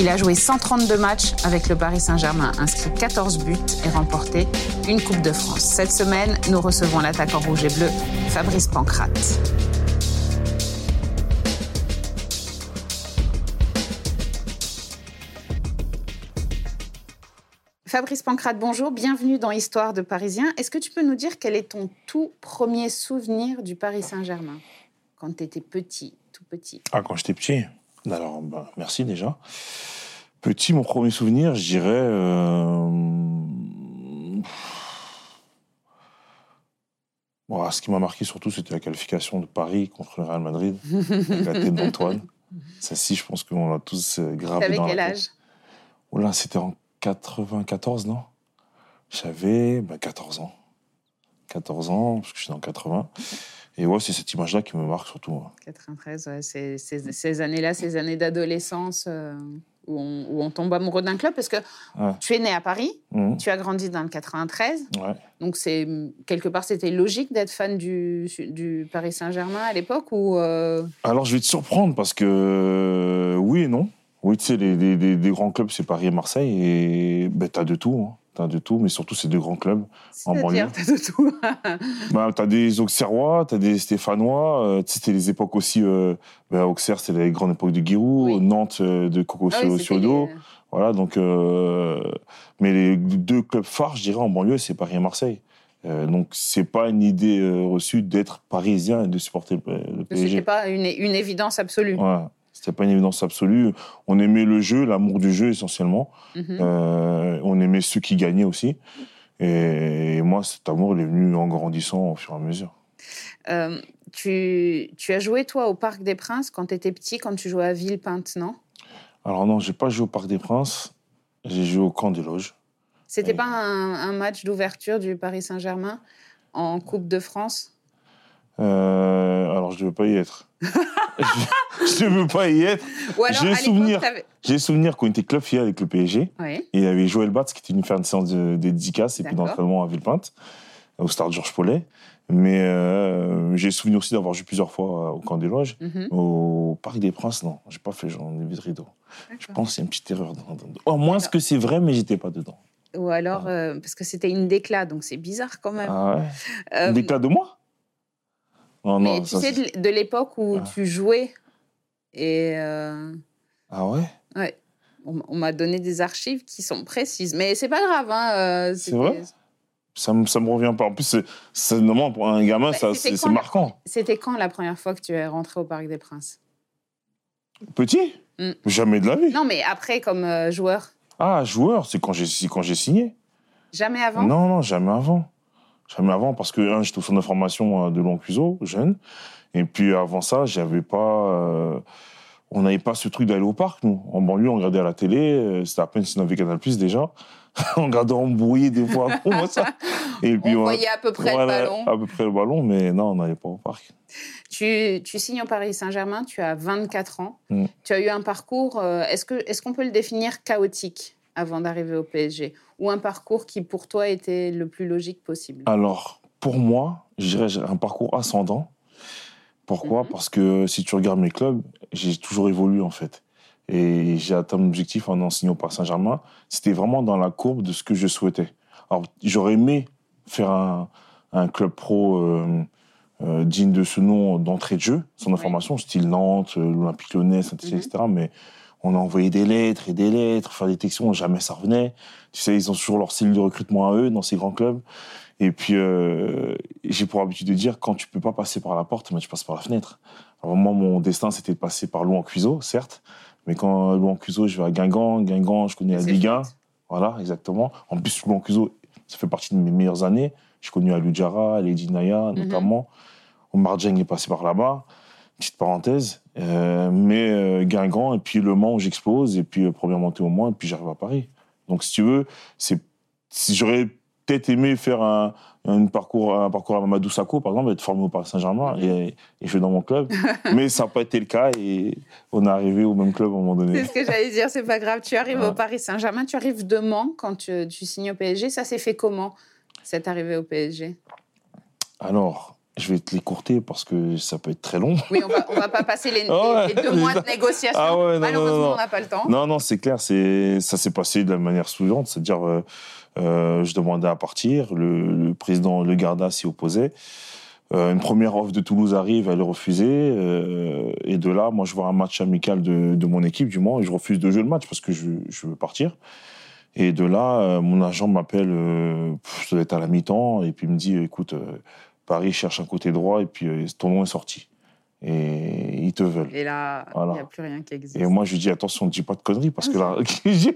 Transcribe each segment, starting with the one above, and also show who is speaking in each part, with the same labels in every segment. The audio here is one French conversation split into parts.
Speaker 1: Il a joué 132 matchs avec le Paris Saint-Germain, inscrit 14 buts et remporté une Coupe de France. Cette semaine, nous recevons l'attaquant rouge et bleu, Fabrice Pancrate. Fabrice Pancrate, bonjour, bienvenue dans Histoire de Parisien. Est-ce que tu peux nous dire quel est ton tout premier souvenir du Paris Saint-Germain quand tu étais petit, tout petit?
Speaker 2: Ah, quand j'étais petit? Alors, bah, merci déjà. Petit, mon premier souvenir, je dirais. Euh... Bon, ce qui m'a marqué surtout, c'était la qualification de Paris contre le Real Madrid, avec la tête d'Antoine. Si, je pense qu'on l'a tous euh, gravé dans
Speaker 1: quel
Speaker 2: la
Speaker 1: âge
Speaker 2: tête. Oh là, c'était en 94, non? J'avais bah, 14 ans. 14 ans, parce que je suis dans 80. Et ouais, c'est cette image-là qui me marque surtout. hein.
Speaker 1: 93, ouais, c'est ces, années-là, ces années d'adolescence euh, où, on, où on tombe amoureux d'un club. Parce que
Speaker 2: Ouais.
Speaker 1: tu es né à Paris,
Speaker 2: Mhm.
Speaker 1: tu as grandi dans le 93.
Speaker 2: Ouais.
Speaker 1: Donc, c'est quelque part, c'était logique d'être fan du, du Paris Saint-Germain à l'époque ou euh,
Speaker 2: Alors, je vais te surprendre parce que euh, oui et non. Oui, tu sais, les, les- les- les grands clubs, c'est Paris et Marseille. Et ben, t'as de tout. Hein. T'as de tout, mais surtout, c'est deux grands clubs. En banlieue.
Speaker 1: t'as de tout.
Speaker 2: Bah, t'as des Auxerrois, t'as des Stéphanois. euh, c'était les époques aussi. Euh, ben, Auxerre, c'est les grandes époques de Giroud.
Speaker 1: Oui.
Speaker 2: Nantes, euh, de Coco
Speaker 1: Ah oui, les-
Speaker 2: Voilà, donc. euh, mais les deux clubs phares, je dirais, en banlieue, c'est Paris et Marseille. Donc, c'est pas une idée reçue d'être parisien et de supporter le, le PSG.
Speaker 1: pas une, une évidence absolue.
Speaker 2: C'était pas une évidence absolue. On aimait le jeu, l'amour du jeu essentiellement.
Speaker 1: Mhm.
Speaker 2: Euh, on aimait ceux qui gagnaient aussi. Et moi, cet amour, il est venu en grandissant au fur et à mesure.
Speaker 1: Euh, tu, tu as joué, toi, au Parc des Princes quand tu étais petit, quand tu jouais à Villepinte, non?
Speaker 2: Alors non, j'ai pas joué au Parc des Princes. J'ai joué au camp des loges.
Speaker 1: C'était
Speaker 2: Oui.
Speaker 1: pas un, un match d'ouverture du Paris Saint-Germain en Coupe de France?
Speaker 2: Euh, alors, je ne veux pas y être. Je ne veux pas y être. J'ai souvenir. J'ai souvenir qu'on était club avec le PSG. Et il y avait Joël Batz qui était venu faire une séance de, de dédicace et puis d'entraînement à Villepinte, au stade Georges Paulet. Mais euh, j'ai souvenir aussi d'avoir joué plusieurs fois euh, au camp des loges.
Speaker 1: Mhm.
Speaker 2: Au Parc des Princes, non, j'ai pas fait genre des vitres rideaux. Je
Speaker 1: D'accord.
Speaker 2: pense qu'il y a une petite erreur. Dans, dans- Au moins, ce que c'est vrai, mais j'étais pas dedans.
Speaker 1: Ou alors, euh, parce que c'était une déclat, donc c'est bizarre quand même.
Speaker 2: Ah ouais
Speaker 1: Euh,
Speaker 2: Des cas de moi? Non,
Speaker 1: mais
Speaker 2: non.
Speaker 1: tu
Speaker 2: ça,
Speaker 1: sais, de, l'époque où
Speaker 2: Ah.
Speaker 1: tu jouais, et euh,
Speaker 2: Ah ouais?
Speaker 1: ouais, on, on m'a donné des archives qui sont précises. Mais c'est pas grave. Hein, euh,
Speaker 2: C'est vrai? Ça me, ça me revient pas. En plus, c'est, normalement, pour un gamin,
Speaker 1: Bah,
Speaker 2: c'est, marquant.
Speaker 1: C'était quand la première fois que tu es rentré au Parc des Princes?
Speaker 2: Petit?
Speaker 1: Mm.
Speaker 2: Jamais de la vie.
Speaker 1: Non, mais après, comme euh, joueur,
Speaker 2: Ah, joueur, c'est quand j'ai signé.
Speaker 1: jamais avant?
Speaker 2: Non, non, jamais avant. Jamais avant, parce que, un, j'étais au centre de formation euh, de Loncuso, jeune. Et puis, avant ça, j'avais pas. euh, on n'avait pas ce truc d'aller au parc, nous. En banlieue, on regardait à la télé. euh, C'était à peine si on avait Canal Plus déjà. on regardait embrouillé des fois. moi, ça. Et puis,
Speaker 1: On voyait à peu près le ballon.
Speaker 2: À peu près le ballon, mais non, on n'allait pas au parc.
Speaker 1: Tu, tu signes au Paris Saint-Germain, tu as 24 ans.
Speaker 2: Mm.
Speaker 1: Tu as eu un parcours, est-ce que est-ce qu'on peut le définir chaotique avant d'arriver au PSG Ou un parcours qui, pour toi, était le plus logique possible
Speaker 2: Alors, pour moi, je dirais un parcours ascendant. Pourquoi?
Speaker 1: Mhm.
Speaker 2: Parce que si tu regardes mes clubs, j'ai toujours évolué en fait. Et j'ai atteint mon objectif en enseignant au Paris Saint-Germain. C'était vraiment dans la courbe de ce que je souhaitais. Alors, j'aurais aimé faire un, un club pro euh, euh, digne de ce nom d'entrée de jeu, sans
Speaker 1: Oui.
Speaker 2: information, style Nantes, euh, l'Olympique lyonnais,
Speaker 1: Mhm.
Speaker 2: etc. Mais on a envoyé des lettres et des lettres, faire des textos, jamais ça revenait. Tu sais, ils ont toujours leur cellule de recrutement à eux dans ces grands clubs. Et puis, euh, j'ai pour habitude de dire, quand tu peux pas passer par la porte, mais tu passes par la fenêtre. Alors moi, mon destin, c'était de passer par Louan Cuiseau, certes. Mais quand Louan Cuiseau, je vais à Guingamp, Guingamp, je connais la Ligue 1.
Speaker 1: chouette.
Speaker 2: Voilà, exactement. En plus, Louan Cuiseau, ça fait partie de mes meilleures années. J'ai connu Alou Diarra, Lady Naya,
Speaker 1: Mhm.
Speaker 2: notamment. Omar Dieng est passé par là-bas. Petite parenthèse. Euh, mais euh, Guingamp, et puis Le Mans, où j'explose, et puis euh, première montée au Mans, et puis j'arrive à Paris. Donc, si tu veux, c'est si j'aurais peut-être aimé faire un, un parcours, un parcours à Mamadou Sakho, par exemple, être formé au Paris Saint-Germain et, et jouer dans mon club. Mais ça n'a pas été le cas et on est arrivé au même club à un moment donné.
Speaker 1: C'est ce que j'allais dire, c'est pas grave. Tu arrives
Speaker 2: Ouais.
Speaker 1: au Paris Saint-Germain, tu arrives de Mans quand tu, tu signes au PSG. Ça s'est fait comment, cette arrivée au PSG
Speaker 2: Alors, je vais te l'écourter parce que ça peut être très long.
Speaker 1: Oui, on va, va pas passer les, deux mois de négociation.
Speaker 2: Ah
Speaker 1: Malheureusement, on n'a pas le temps.
Speaker 2: Non, non, c'est clair. C'est ça s'est passé de la manière suivante, c'est-à-dire, euh, euh, je demandais à partir, le, président Le Garda s'y opposait. Euh, une première offre de Toulouse arrive, elle est refusée. et de là, moi, je vois un match amical de, mon équipe, du moins, et je refuse de jouer le match parce que je, je veux partir. Et de là, mon agent m'appelle, ça doit être à la mi-temps, et puis il me dit, écoute Paris cherche un côté droit et puis euh, ton nom est sorti. Et ils te veulent.
Speaker 1: Et là, il n'y a plus rien qui existe.
Speaker 2: Et moi, je lui dis, attention, ne dis pas de conneries, parce que là, je dis,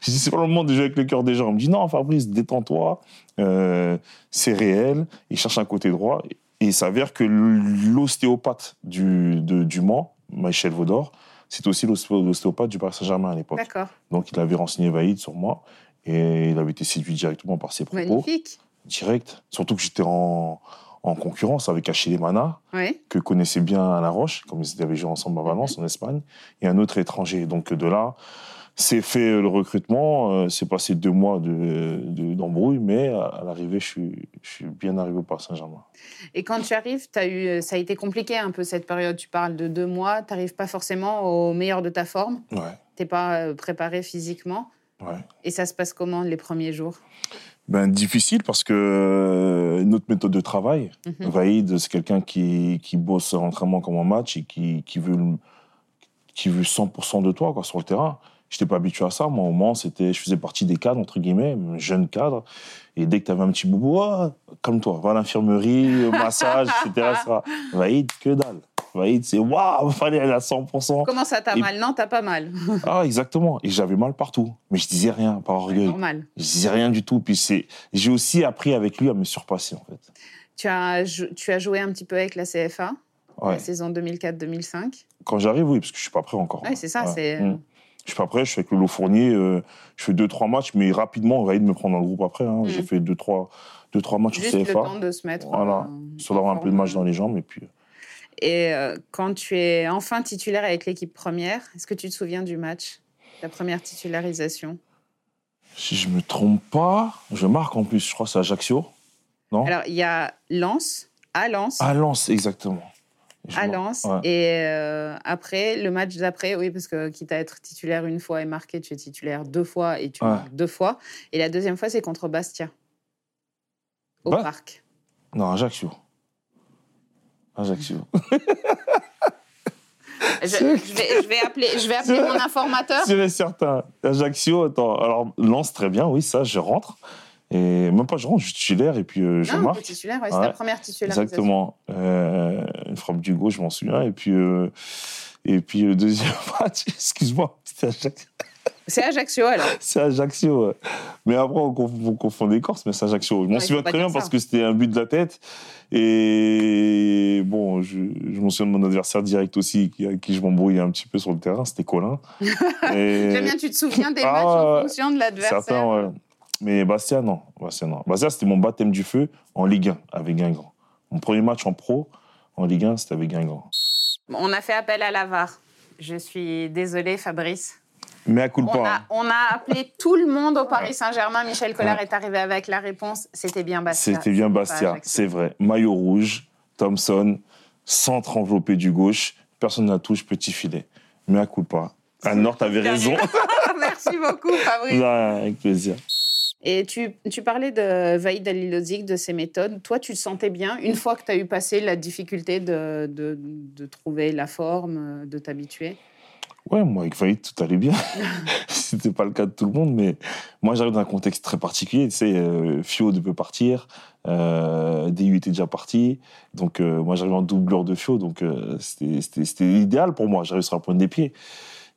Speaker 2: c'est pas le moment de jouer avec le cœur des gens. Il me dit, non, Fabrice, détends-toi, euh, c'est réel. Il cherche un côté droit. Et il s'avère que l'ostéopathe du, du Mans, Michel Vaudor, c'est aussi l'ostéopathe du Paris Saint-Germain à l'époque.
Speaker 1: D'accord.
Speaker 2: Donc, il avait renseigné Vaïd sur moi et il avait été séduit directement par ses propos.
Speaker 1: Magnifique.
Speaker 2: Direct. Surtout que j'étais en, en concurrence avec Achille Mana, que connaissait bien Alain Roche, comme ils avaient joué ensemble à Valence, en Espagne, et un autre étranger. Donc de là, c'est fait le recrutement. Euh, c'est passé deux mois d'embrouille, de, mais à, l'arrivée, je suis, je suis bien arrivé par Saint-Germain.
Speaker 1: Et quand tu arrives, as eu, ça a été compliqué un peu cette période. Tu parles de deux mois, tu n'arrives pas forcément au meilleur de ta forme.
Speaker 2: Ouais.
Speaker 1: Tu n'es pas euh, préparé physiquement.
Speaker 2: Ouais.
Speaker 1: Et ça se passe comment les premiers jours?
Speaker 2: Ben, Difficile parce que euh, notre méthode de travail, mm Vaïd, c'est quelqu'un qui, qui bosse en entraînement comme en match et qui, qui, veut, qui veut 100% de toi quoi, sur le terrain. Je n'étais pas habitué à ça. Moi, au moment, c'était, je faisais partie des cadres, entre guillemets, jeune cadre. Et dès que tu avais un petit boubou, comme toi, va à l'infirmerie, massage, etc. Vaïd, que dalle c'est waouh, fallait aller à 100%.
Speaker 1: Comment ça, t'as mal? Non, t'as pas mal.
Speaker 2: ah, exactement. Et j'avais mal partout. Mais je disais rien, par orgueil.
Speaker 1: Normal.
Speaker 2: Je disais rien du tout. Puis c'est, j'ai aussi appris avec lui à me surpasser, en fait.
Speaker 1: Tu as, tu as joué un petit peu avec la CFA, la saison 2004-2005.
Speaker 2: Quand j'arrive, oui, parce que je suis pas prêt encore.
Speaker 1: Oui, c'est ça. C'est...
Speaker 2: Mmh. Je suis pas prêt, je suis avec le Fournier, euh, je fais deux, trois matchs, mais rapidement, on va de me prendre dans le groupe après. Hein. J'ai mmh. fait deux, trois, deux, trois matchs
Speaker 1: Juste
Speaker 2: au CFA.
Speaker 1: le temps de se mettre.
Speaker 2: Voilà, sur d'avoir un peu de match dans les jambes. Et puis, euh,
Speaker 1: et euh, quand tu es enfin titulaire avec l'équipe première, est-ce que tu te souviens du match, ta première titularisation?
Speaker 2: Si je me trompe pas, je marque en plus, je crois que c'est Ajaccio. Non?
Speaker 1: Alors, il y a Lens, à Lens.
Speaker 2: À Lens, exactement.
Speaker 1: à Lens. Et euh, après, le match d'après, oui, parce que quitte à être titulaire une fois et marqué, tu es titulaire deux fois et tu marques deux fois. Et la deuxième fois, c'est contre Bastia, au bah parc.
Speaker 2: Non, Ajaccio. Ajaccio.
Speaker 1: je, vais, appeler, je vais appeler mon informateur.
Speaker 2: C'est certain. Ajaccio, attends. Alors, lance très bien, oui, ça, je rentre. Et même pas je rentre, je suis titulaire et puis euh, je marque.
Speaker 1: titulaire, c'est ta première titularisation.
Speaker 2: Exactement. Euh, une frappe du gauche, je m'en souviens. Et puis, euh, et puis le deuxième match, excuse-moi, c'était Ajaccio.
Speaker 1: C'est Ajaccio alors
Speaker 2: C'est Ajaccio, Mais après, on, confond des Corses, mais c'est Ajaccio. Je m'en souviens très bien parce que c'était un but de la tête. Et bon, je, je m'en souviens de mon adversaire direct aussi, qui, qui je m'embrouillais un petit peu sur le terrain, c'était Colin.
Speaker 1: J'aime bien, tu te souviens des matchs en ah, fonction de l'adversaire Certains, ouais.
Speaker 2: Mais Bastia, non. Bastia, non. Bastia, c'était mon baptême du feu en Ligue 1 avec Guingamp. Mon premier match en pro en Ligue 1, c'était avec Guingamp.
Speaker 1: On a fait appel à la VAR. Je suis désolée, Fabrice.
Speaker 2: Mais à coup
Speaker 1: on a, on a appelé tout le monde au Paris Saint-Germain. Michel Collard est arrivé avec la réponse. C'était bien Bastia.
Speaker 2: C'était bien Bastia, c'est vrai. Maillot rouge, Thompson, centre enveloppé du gauche, personne n'a touche, petit filet. Mais à coup pas. Anne-Nord avait raison.
Speaker 1: Merci beaucoup, Fabrice.
Speaker 2: avec plaisir.
Speaker 1: Et tu, tu, parlais de Vaïd Alilozic, de ses méthodes. Toi, tu le sentais bien une fois que tu as eu passé la difficulté de, de, de trouver la forme, de t'habituer?
Speaker 2: Ouais, moi, avec Faïd, tout allait bien. C'était pas le cas de tout le monde, mais moi, j'arrive dans un contexte très particulier. Tu sais, euh, Fio peut partir, euh, DU était déjà parti. Donc, euh, moi, j'arrive en doubleur de Fio, donc euh, c'était idéal pour moi. J'arrive sur la pointe des pieds.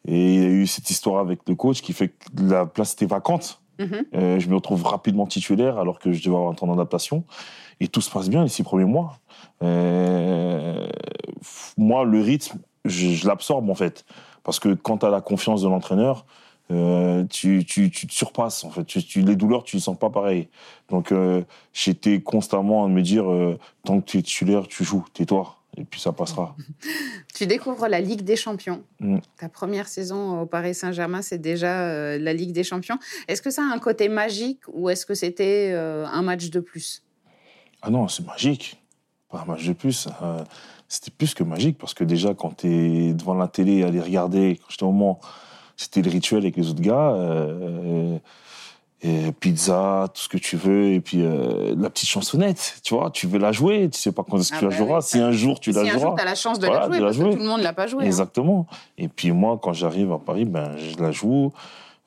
Speaker 2: Et il y a eu cette histoire avec le coach qui fait que la place était vacante. Mm-hmm. je me retrouve rapidement titulaire alors que je devais avoir un temps d'adaptation. Et tout se passe bien les six premiers mois. moi, le rythme, je, je l'absorbe en fait. Parce que quand tu as la confiance de l'entraîneur, euh, tu, tu, tu, te surpasses en fait. Tu, les douleurs, tu ne sens pas pareil. Donc euh, j'étais constamment à me dire euh, tant que tu es titulaire, tu joues, tais-toi. Et puis ça passera.
Speaker 1: tu découvres la Ligue des Champions.
Speaker 2: Mm.
Speaker 1: Ta première saison au Paris Saint-Germain, c'est déjà la Ligue des Champions. Est-ce que ça a un côté magique ou est-ce que c'était un match de plus?
Speaker 2: Ah non, c'est magique. Pas un match de plus. C'était plus que magique parce que déjà, quand tu es devant la télé à les regarder, quand j'étais au moment, c'était le rituel avec les autres gars et pizza, tout ce que tu veux, et puis euh, la petite chansonnette, tu vois, tu veux la jouer, tu sais pas quand est-ce que ah tu la bah joueras. si un jour tu la joueras. Si un jour
Speaker 1: tu as la chance de la jouer, parce que tout le monde l'a pas joué. Hein.
Speaker 2: Exactement. Et puis moi, quand j'arrive à Paris, ben, je la joue,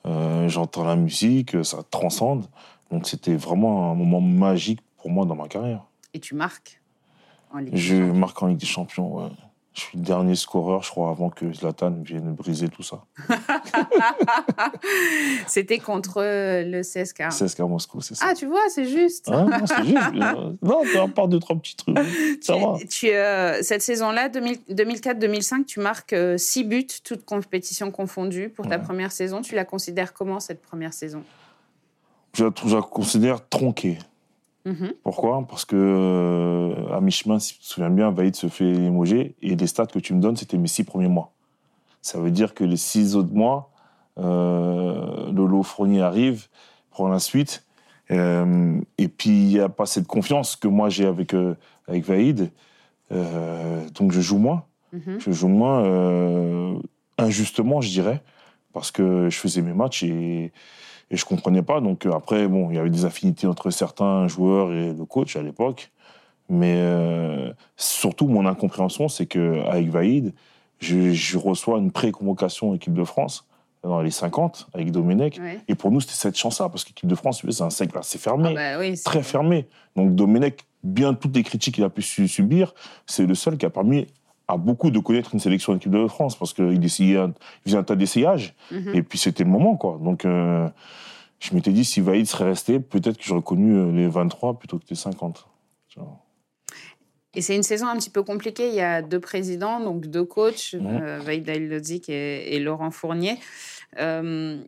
Speaker 2: euh, j'entends la musique, ça transcende. Donc c'était vraiment un moment magique pour moi dans ma carrière.
Speaker 1: Et tu marques
Speaker 2: Je marque en Ligue des Champions, ouais. Je suis le dernier scoreur, je crois, avant que Zlatan vienne briser tout ça.
Speaker 1: C'était contre le CSK.
Speaker 2: CSK Moscou, c'est ça.
Speaker 1: Ah, tu vois, c'est juste.
Speaker 2: non, c'est juste. non, à part deux, trois petits trucs. Ça va.
Speaker 1: Tu, euh, cette saison-là, 2004-2005, tu marques euh, six buts, toutes compétitions confondues, pour ta première saison. Tu la considères comment, cette première saison?
Speaker 2: Je je la considère tronquée. Mhm. Pourquoi? Parce que euh, à mi-chemin, si tu te souviens bien, Vaïd se fait limoger et les stats que tu me donnes, c'était mes six premiers mois. Ça veut dire que les six autres mois, euh, Lolo Fournier arrive, prend la suite. Euh, et puis, il n'y a pas cette confiance que moi j'ai avec, euh, avec Vaïd. donc, je joue moins. Mhm. Je joue moins injustement, je dirais, parce que je faisais mes matchs et et je comprenais pas. Donc euh, après, bon, il y avait des affinités entre certains joueurs et le coach à l'époque. Mais euh, surtout, mon incompréhension, c'est qu'avec Vaïd, je, reçois une pré-convocation équipe de France dans les 50 avec Domenech. Et pour nous, c'était cette chance-là, parce qu'équipe de France, c'est un cercle assez fermé, ah bah très fermé. Donc Domenech, bien toutes les critiques qu'il a pu subir, c'est le seul qui a permis à beaucoup de connaître une sélection d'équipe de France, parce qu'il essayait, il faisait un tas d'essayages, mhm. et puis c'était le moment, quoi. Donc euh, je m'étais dit, si Vaïd serait resté, peut-être que j'aurais connu euh, les 23 plutôt que les 50.
Speaker 1: Et c'est une saison un petit peu compliquée. Il y a deux présidents, donc deux coachs, mmh. euh, Vaïd et, Laurent Fournier. Euh,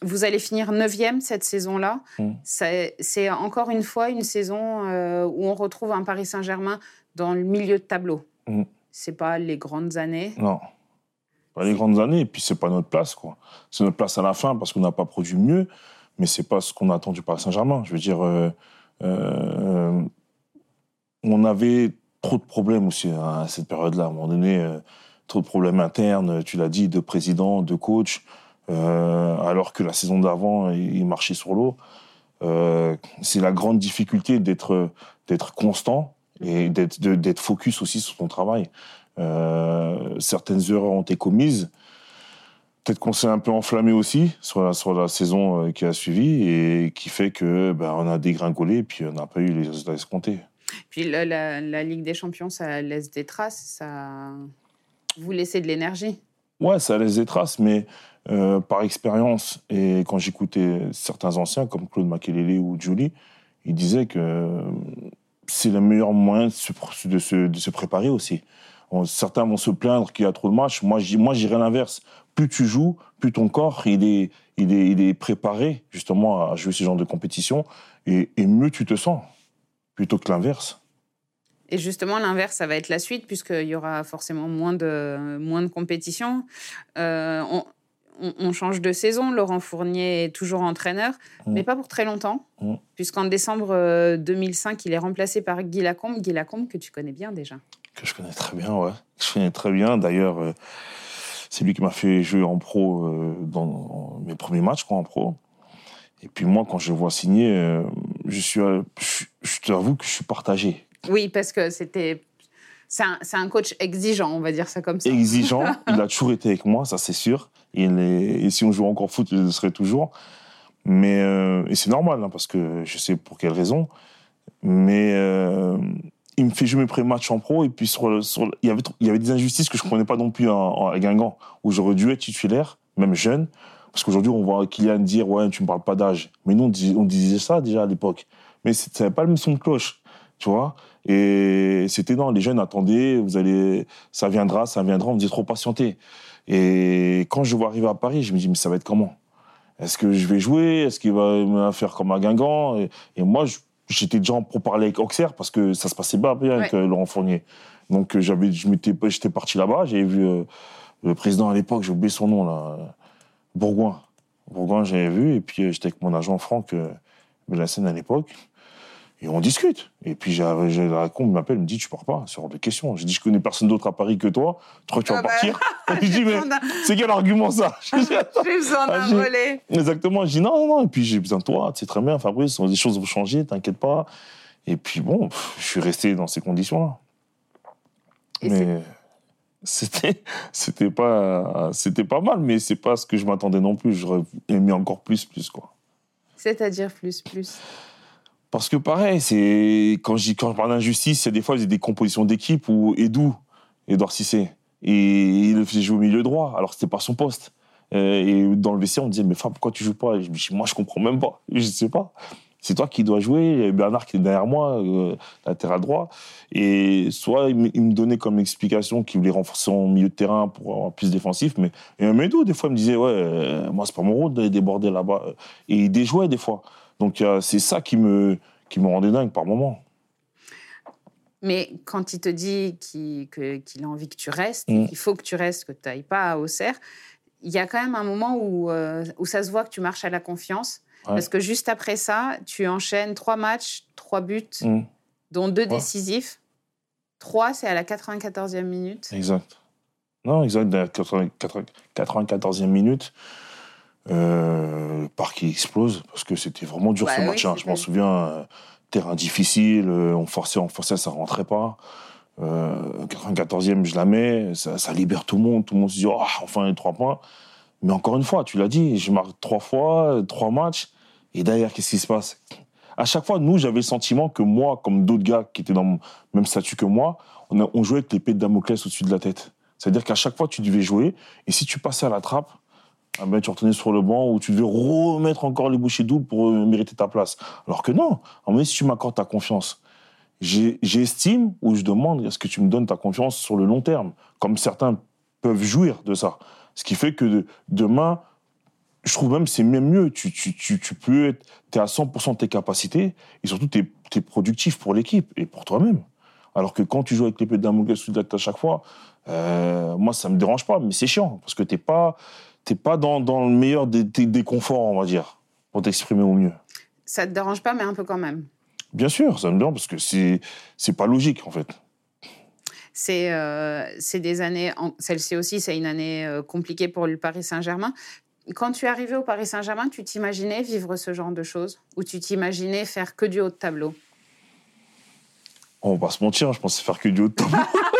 Speaker 1: vous allez finir neuvième cette saison-là. Mmh. C'est encore une fois une saison où on retrouve un Paris Saint-Germain dans le milieu de tableau. Mmh. C'est pas les grandes années.
Speaker 2: Non, pas les grandes années. Et puis c'est pas notre place, quoi. C'est notre place à la fin parce qu'on n'a pas produit mieux mais c'est pas ce qu'on a attendu par Saint-Germain. Je veux dire, euh, euh, on avait trop de problèmes aussi à cette période-là. À un moment donné, euh, trop de problèmes internes, tu l'as dit, de président, de coach, alors que la saison d'avant, il marchait sur l'eau. c'est la grande difficulté d'être d'être constant et d'être focus aussi sur ton travail. certaines erreurs ont été commises. Peut-être qu'on s'est un peu enflammé aussi sur la, sur la saison euh, qui a suivi et qui fait que ben, on a dégringolé et puis on n'a pas eu les résultats escomptés.
Speaker 1: Puis la, la, Ligue des Champions, ça laisse des traces, ça vous laissez de l'énergie.
Speaker 2: Ouais, ça laisse des traces, mais euh, par expérience et quand j'écoutais certains anciens comme Claude Makelele ou Julie, ils disaient que c'est le meilleur moyen de se, de se, préparer aussi. certains vont se plaindre qu'il y a trop de matchs. Moi, j'irais l'inverse plus tu joues, plus ton corps il est, il est, il est préparé justement à jouer ce genre de compétition et, mieux tu te sens plutôt que l'inverse.
Speaker 1: Et justement, l'inverse, ça va être la suite, puisqu'il y aura forcément moins de, moins de compétition. Euh, change de saison. Laurent Fournier est toujours entraîneur, mmh. mais pas pour très longtemps, mmh. puisqu'en décembre 2005, euh, il est remplacé par Guy Lacombe. Guy Lacombe, que tu connais bien déjà.
Speaker 2: Que je connais très bien, ouais. Je connais très bien. D'ailleurs, euh, c'est lui qui m'a fait jouer en pro euh, dans mes premiers matchs quoi, en pro. Et puis moi, quand je le vois signer, euh, je suis, euh, je, t'avoue que je suis partagé.
Speaker 1: Oui, parce que c'était c'est un, un, coach exigeant, on va dire ça comme ça.
Speaker 2: Exigeant, il a toujours été avec moi, ça c'est sûr. Et, si on joue encore foot, je le toujours. Mais et c'est normal, hein, parce que je sais pour quelle raison. Mais il me fait jouer mes pré-matchs en pro et puis il, y avait, des injustices que je ne comprenais pas non plus à Guingamp, où j'aurais dû être titulaire, même jeune. Parce qu'aujourd'hui, on voit Kylian dire Ouais, tu ne me parles pas d'âge. Mais nous, on, disait ça déjà à l'époque. Mais ce n'avait pas le même son de cloche, tu vois. Et c'était non, les jeunes attendaient, vous allez, ça viendra, ça viendra, on disait trop patienter. Et quand je vois arriver à Paris, je me dis Mais ça va être comment? Est-ce que je vais jouer? Est-ce qu'il va me faire comme à Guingamp? Et, et moi, j'étais déjà pour parler avec Auxerre parce que ça se passait pas bien avec euh, Laurent Fournier. Donc euh, j'avais, je m'étais, j'étais parti là-bas, j'avais vu euh, le président à l'époque, j'ai oublié son nom là, Bourgoin. Bourgoin, j'avais vu et puis j'étais avec mon agent Franck Bellassène à l'époque. Et on discute. Et puis j'ai la con m'appelle, me dit tu pars pas, c'est hors de question. J'ai dit je connais personne d'autre à Paris que toi, tu crois que tu vas ah bah. partir Je dis mais c'est quel argument ça?
Speaker 1: J'ai besoin d'un ah, relais.
Speaker 2: Exactement. Je dis non non non. Et puis j'ai besoin de toi, c'est très bien Fabrice, des choses vont changer, t'inquiète pas. Et puis bon, je suis resté dans ces conditions-là. Mais c'était c'était pas c'était pas mal, mais c'est pas ce que je m'attendais non plus. J'aurais aimé encore plus plus quoi.
Speaker 1: C'est-à-dire plus plus?
Speaker 2: Parce que pareil, c'est quand je parle d'injustice, il y a des fois des compositions d'équipe où Edou, Edouard Cissé, et il le faisait jouer au milieu droit, alors c'était pas son poste. Euh, et dans le vestiaire, on disait mais Fab, pourquoi tu joues pas? Je Moi, je comprends même pas. Je sais pas c'est toi qui dois jouer. Il y a Bernard qui est derrière moi, euh, latéral droit. Et soit il, me donnait comme explication qu'il voulait renforcer son milieu de terrain pour avoir plus défensif. Mais et Médou, des fois, il me disait Ouais, euh, moi, c'est pas mon rôle d'aller déborder là-bas. Et il déjouait des fois. Donc c'est ça qui me, qui me rendait dingue par moment.
Speaker 1: Mais quand il te dit qu'il a envie que tu restes, mmh. qu'il faut que tu restes, que tu n'ailles pas à Auxerre, il y a quand même un moment où, euh, où ça se voit que tu marches à la confiance parce que juste après ça, tu enchaînes trois matchs, trois buts, mm. dont deux décisifs. Trois, c'est à la 94e minute.
Speaker 2: Exact. Non, exact, la 94e minute. Euh, le parc explose parce que c'était vraiment dur ce bah match. Hein. Je m'en souviens, euh, terrain difficile, euh, on forçait, on forçait, ça rentrait pas. 94e, je la mets, ça, libère tout le monde. Tout le monde se dit, oh, enfin les trois points. Mais encore une fois, tu l'as dit, je marque trois fois, trois matchs. Et derrière, qu'est-ce qui se passe? À chaque fois, nous, j'avais le sentiment que moi, comme d'autres gars qui étaient dans le même statut que moi, on, jouait avec l'épée de Damoclès au-dessus de la tête. C'est-à-dire qu'à chaque fois, tu devais jouer, et si tu passais à la trappe, ah ben, tu retenais sur le banc ou tu devais remettre encore les bouchées doubles pour euh, mériter ta place. Alors que non, en si tu m'accordes ta confiance, j'estime ou je demande est-ce que tu me donnes ta confiance sur le long terme, comme certains peuvent jouir de ça. Ce qui fait que demain, je trouve même c'est même mieux. Tu, peux être, es à 100% de tes capacités et surtout tu es, productif pour l'équipe et pour toi-même. Alors que quand tu joues avec l'épée d'un sous à chaque fois, euh, moi ça me dérange pas, mais c'est chiant parce que t'es pas t'es pas dans, dans, le meilleur des, des, conforts, on va dire, pour t'exprimer au mieux.
Speaker 1: Ça te dérange pas, mais un peu quand même.
Speaker 2: Bien sûr, ça me dérange parce que c'est c'est pas logique en fait.
Speaker 1: C'est euh, des années, celle-ci aussi, c'est une année euh, compliquée pour le Paris Saint-Germain. Quand tu es arrivé au Paris Saint-Germain, tu t'imaginais vivre ce genre de choses? Ou tu t'imaginais faire que du haut de tableau?
Speaker 2: On va pas se mentir, je pensais faire que du haut de tableau.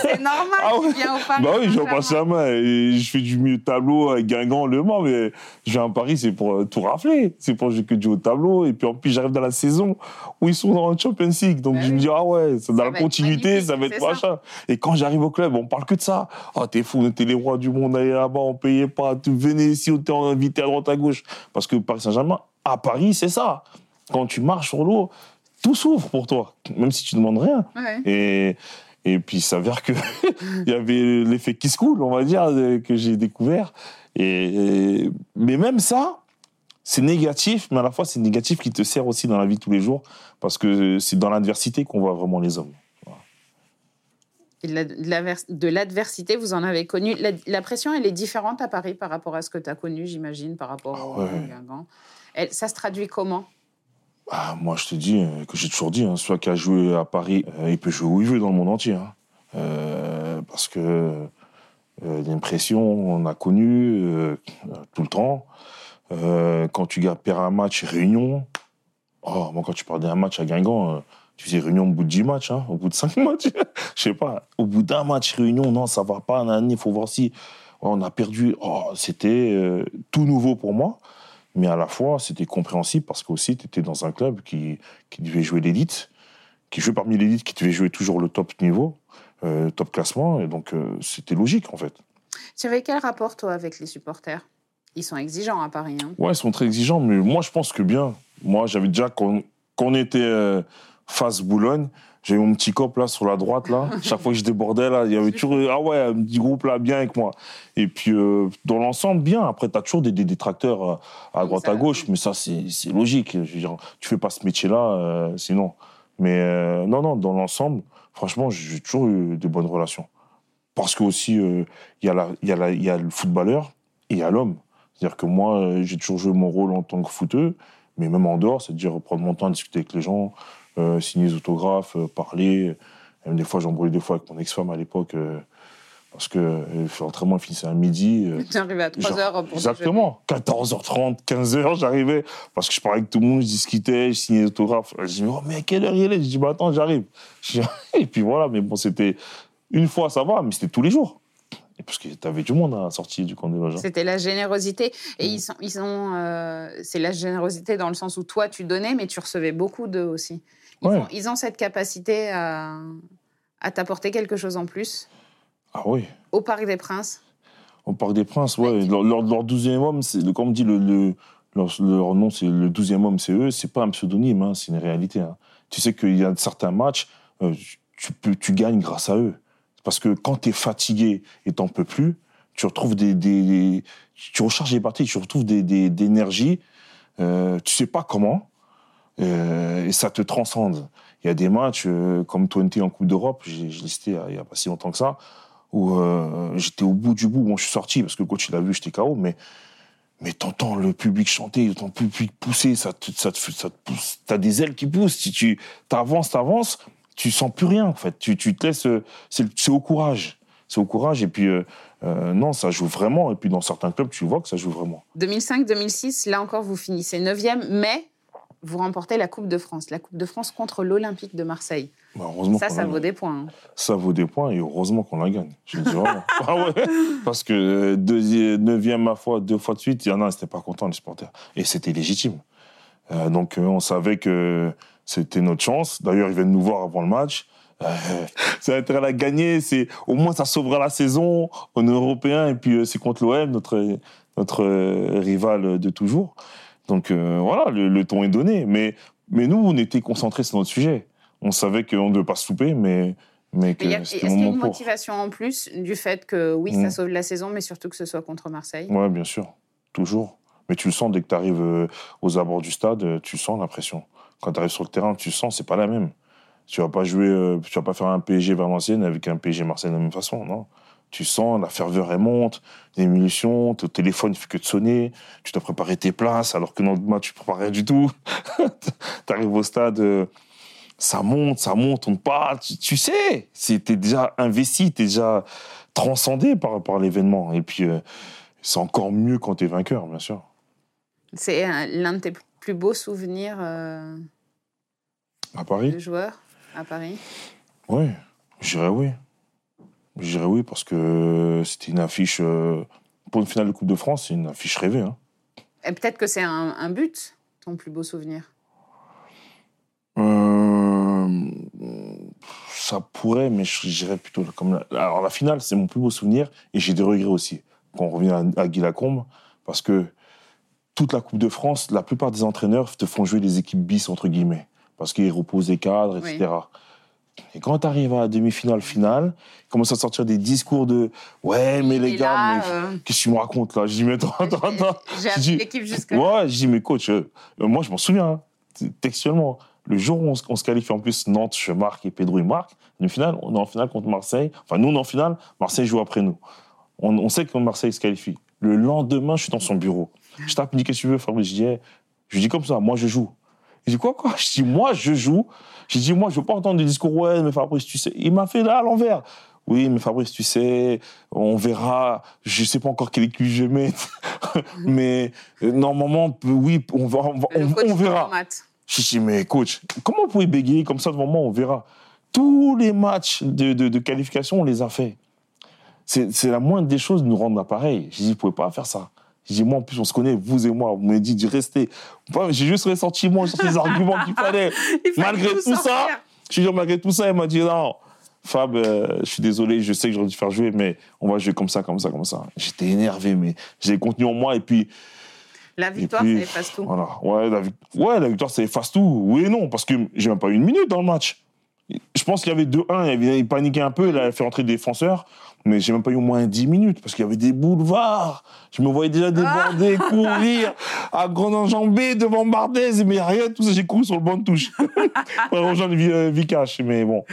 Speaker 1: c'est normal, ah tu viens au Paris.
Speaker 2: Bah oui, je passe la main et je fais du mieux tableau avec Guingamp, Le Mans, mais je viens à Paris, c'est pour euh, tout rafler. C'est pour jouer que du haut tableau. Et puis en plus, j'arrive dans la saison où ils sont dans la Champions League. Donc bah je me dis, ah ouais, c'est dans la continuité, ça va être machin. Et quand j'arrive au club, on parle que de ça. Ah, oh, t'es fou, était les rois du monde, aller là-bas, on payait pas. Tu venais ici, on était invité à droite, à gauche. Parce que Paris Saint-Germain, à Paris, c'est ça. Quand tu marches sur l'eau, tout s'ouvre pour toi, même si tu demandes rien. Et et puis, il s'avère qu'il y avait l'effet qui se coule, on va dire, que j'ai découvert. Et, mais même ça, c'est négatif, mais à la fois, c'est négatif qui te sert aussi dans la vie de tous les jours, parce que c'est dans l'adversité qu'on voit vraiment les hommes.
Speaker 1: De l'adversité, vous en avez connu. La, pression, elle est différente à Paris par rapport à ce que tu as connu, j'imagine, par rapport ah au Guingamp. Ça se traduit comment?
Speaker 2: Ah, moi, je te dis, euh, que j'ai toujours dit, hein, soit qu'il a joué à Paris, euh, il peut jouer où il veut dans le monde entier. Hein. Euh, parce que l'impression, on a connu tout le temps. quand tu perds un match, réunion. Oh, moi, quand tu parles d'un match à Guingamp, tu faisais réunion au bout de 10 matchs, hein, au bout de 5 matchs. Je sais pas, au bout d'un match, réunion, non, ça va pas, il faut voir si on a perdu. Oh, C'était tout nouveau pour moi. Mais à la fois, c'était compréhensible parce qu'aussi, tu étais dans un club qui, qui devait jouer l'élite, qui jouait parmi l'élite, qui devait jouer toujours le top niveau, euh, top classement. Et donc, euh, c'était logique, en fait.
Speaker 1: Tu avais quel rapport, toi, avec les supporters? Ils sont exigeants à Paris. Hein
Speaker 2: ouais, ils sont très exigeants, mais moi, je pense que bien. Moi, j'avais déjà, quand, on était euh, face Boulogne, j'avais mon petit cop là sur la droite là. Chaque fois que je débordais là, il y avait toujours ah ouais un petit groupe là bien avec moi. Et puis euh, dans l'ensemble bien. Après tu as toujours des, détracteurs euh, à droite à gauche, mais ça c'est logique. Je veux dire, tu fais pas ce métier là euh, sinon. Mais non non dans l'ensemble, franchement j'ai toujours eu de bonnes relations. Parce que aussi il y a la il y a il y a le footballeur et il y a l'homme. C'est-à-dire que moi j'ai toujours joué mon rôle en tant que footeur Mais même en dehors, c'est-à-dire prendre mon temps à discuter avec les gens, signer des autographes, euh, parler. Même des fois, j'embrouillais des fois avec mon ex-femme à l'époque. Euh, parce que l'entraînement finissait à midi.
Speaker 1: Tu arrivais à 3h
Speaker 2: pour Exactement. 14h30, 15h, j'arrivais. Parce que je parlais avec tout le monde, je discutais, je signais des autographes. Je dis, oh, mais à quelle heure il est? Je dis, bah, attends, j'arrive. Et puis voilà, mais bon, c'était. Une fois, ça va, mais c'était tous les jours. Parce que tu avais du monde à sortir du camp des loges.
Speaker 1: C'était la générosité. Et ils sont, ils euh, c'est la générosité dans le sens où toi, tu donnais, mais tu recevais beaucoup d'eux aussi. Ils, ont, ils, ont, cette capacité à, à t'apporter quelque chose en plus.
Speaker 2: Ah oui.
Speaker 1: Au Parc des Princes.
Speaker 2: Au Parc des Princes, ouais. Leur, leur, 12e homme, comme on dit, le, le leur, nom, c'est le 12e homme, c'est eux. C'est pas un pseudonyme, hein, c'est une réalité. Hein. Tu sais qu'il y a certains matchs, euh, tu, peux, tu gagnes grâce à eux. Parce que quand tu es fatigué et t'en peux plus, tu retrouves des, des, tu recharges les batteries, tu retrouves des, des, d'énergie, euh, tu sais pas comment, et ça te transcende. Il y a des matchs euh, comme 20 en Coupe d'Europe, j'ai listé il y a pas si longtemps que ça, où euh, j'étais au bout du bout. Bon, je suis sorti parce que le coach il vu, j'étais KO, mais mais t'entends le public chanter, t'entends le public pousser, ça te, ça te, ça pousse. T'as des ailes qui poussent. Si tu t'avances, t'avances, tu sens plus rien en fait. Tu, tu te laisses, c'est au courage, c'est au courage. Et puis euh, euh, non, ça joue vraiment. Et puis dans certains clubs, tu vois que ça joue vraiment.
Speaker 1: 2005-2006, là encore, vous finissez 9e, mais vous remportez la Coupe de France, la Coupe de France contre l'Olympique de Marseille. Bah, ça, ça vaut des points. Hein.
Speaker 2: Ça vaut des points et heureusement qu'on la gagne. Je dis vraiment. ah ouais Parce que 9e, ma foi, deux fois de suite, il y en a, n'étaient pas contents, les supporters. Et c'était légitime. Euh, donc on savait que c'était notre chance. D'ailleurs, ils viennent nous voir avant le match. Euh, ça va être à la gagner. C'est au moins ça sauvera la saison en européen et puis euh, c'est contre l'OM, notre notre euh, rival de toujours. Donc euh, voilà, le, ton est donné. Mais mais nous, on était concentrés sur notre sujet. On savait qu'on ne devait pas se souper, mais mais que
Speaker 1: Est-ce qu'il y a une motivation en plus du fait que oui, ça mm. sauve la saison, mais surtout que ce soit contre Marseille?
Speaker 2: Ouais, bien sûr, toujours. Mais tu le sens dès que tu arrives aux abords du stade, tu sens la pression. Quand tu arrives sur le terrain, tu sens, c'est pas la même. Tu vas pas jouer, euh, tu vas pas faire un PSG Valenciennes avec un PSG Marseille de la même façon, non? Tu sens, la ferveur elle monte, les munitions, ton téléphone ne fait que de sonner, tu dois préparer tes places, alors que dans le match, tu ne prépares rien du tout. tu arrives au stade, euh, ça monte, ça monte, on te parle, tu, sais, tu es déjà investi, tu es déjà transcendé par, par l'événement. Et puis, euh, c'est encore mieux quand tu es vainqueur, bien sûr.
Speaker 1: C'est l'un de tes plus beau souvenir euh,
Speaker 2: à Paris?
Speaker 1: de joueur à Paris?
Speaker 2: Oui, je dirais oui. Je dirais oui parce que c'était une affiche euh, pour une finale de Coupe de France, c'est une affiche rêvée. Hein.
Speaker 1: Et peut-être que c'est un, but, ton plus beau souvenir?
Speaker 2: Euh, ça pourrait, mais je dirais plutôt comme alors la finale, c'est mon plus beau souvenir et j'ai des regrets aussi quand on revient à, à Guy Lacombe parce que toute la Coupe de France, la plupart des entraîneurs te font jouer des équipes bis, entre guillemets, parce qu'ils reposent des cadres, etc. Et quand tu arrives à la demi-finale, finale, ils commencent à sortir des discours de Ouais, mais les gars, euh, qu'est-ce que tu me racontes là? Je dis Mais attends, attends, attends.
Speaker 1: J'ai l'équipe jusqu'à
Speaker 2: Ouais, je dis Mais coach, euh, moi je m'en souviens, hein, textuellement. Le jour où on, se qualifie en plus, Nantes, je marque et Pedro il marque. Demi-finale, on est en finale contre Marseille. Enfin, nous on est en finale, Marseille joue après nous. On, on sait que Marseille se qualifie. Le lendemain, je suis dans son bureau. Je tape, il me dit Qu'est-ce que tu veux, Fabrice Je dis Je dis comme ça, moi je joue. Il dit Quoi, quoi? Je dis Moi je joue. Je dis Moi je veux pas entendre des discours Ouais, mais Fabrice, tu sais. Il m'a fait là à l'envers. Oui, mais Fabrice, tu sais, on verra. Je sais pas encore quelle équipe je vais mettre. mais euh, normalement, oui, on, va, on, verra. Je dis Mais coach, comment vous pouvez bégayer comme ça devant moi? On verra. Tous les matchs de, de, de qualification, on les a fait. C'est la moindre des choses de nous rendre appareil. Je dis, vous pouvez pas faire ça. J'ai dit, moi, en plus, on se connaît, vous et moi. Vous m'avez dit de rester. J'ai juste ressenti, moi, sur ces arguments qu'il fallait. malgré tout, ça, je suis malgré tout ça, il m'a dit, non, Fab, euh, je suis désolé, je sais que j'aurais dû faire jouer, mais on va jouer comme ça, comme ça, comme ça. J'étais énervé, mais j'ai contenu en moi, et puis.
Speaker 1: La victoire, ça efface tout.
Speaker 2: Voilà. Ouais, la, ouais, la victoire, ça efface tout. Oui et non, parce que j'ai même pas eu une minute dans le match. Je pense qu'il y avait 2-1, il paniquait un peu, il a fait rentrer des défenseurs mais j'ai même pas eu au moins 10 minutes parce qu'il y avait des boulevards. Je me voyais déjà déborder, ah. courir, à grande enjambée devant Bardez, mais rien, tout ça, j'ai couru sur le banc de touche. pour rejoindre Vikash, mais bon.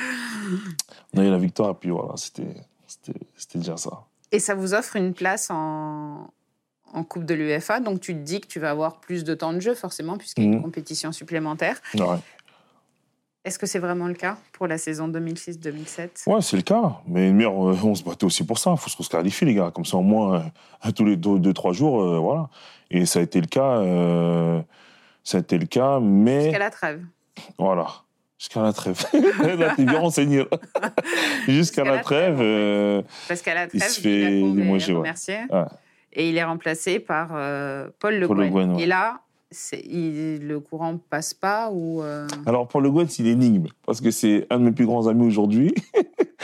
Speaker 2: On a eu la victoire et puis voilà, c'était déjà ça.
Speaker 1: Et ça vous offre une place en, en Coupe de l'UEFA, donc tu te dis que tu vas avoir plus de temps de jeu, forcément, puisqu'il y a une mhm. compétition supplémentaire. Ouais. Est-ce que c'est vraiment le cas pour la saison 2006-2007
Speaker 2: Ouais, c'est le cas. Mais euh, on se battait aussi pour ça. Il faut se qualifier, les gars. Comme ça, au moins, euh, tous les deux, trois jours, euh, voilà. Et ça a été le cas. ça a été le cas, mais.
Speaker 1: Jusqu'à la trêve.
Speaker 2: Voilà. Jusqu'à la trêve. là, t'es bien renseigné. Jusqu'à la, trêve.
Speaker 1: Parce qu'à la trêve, il se fait ouais. Et il est remplacé par Paul Le Guen. Et là, le courant passe pas ou euh?
Speaker 2: Alors pour le Gwen, c'est une énigme parce que c'est un de mes plus grands amis aujourd'hui.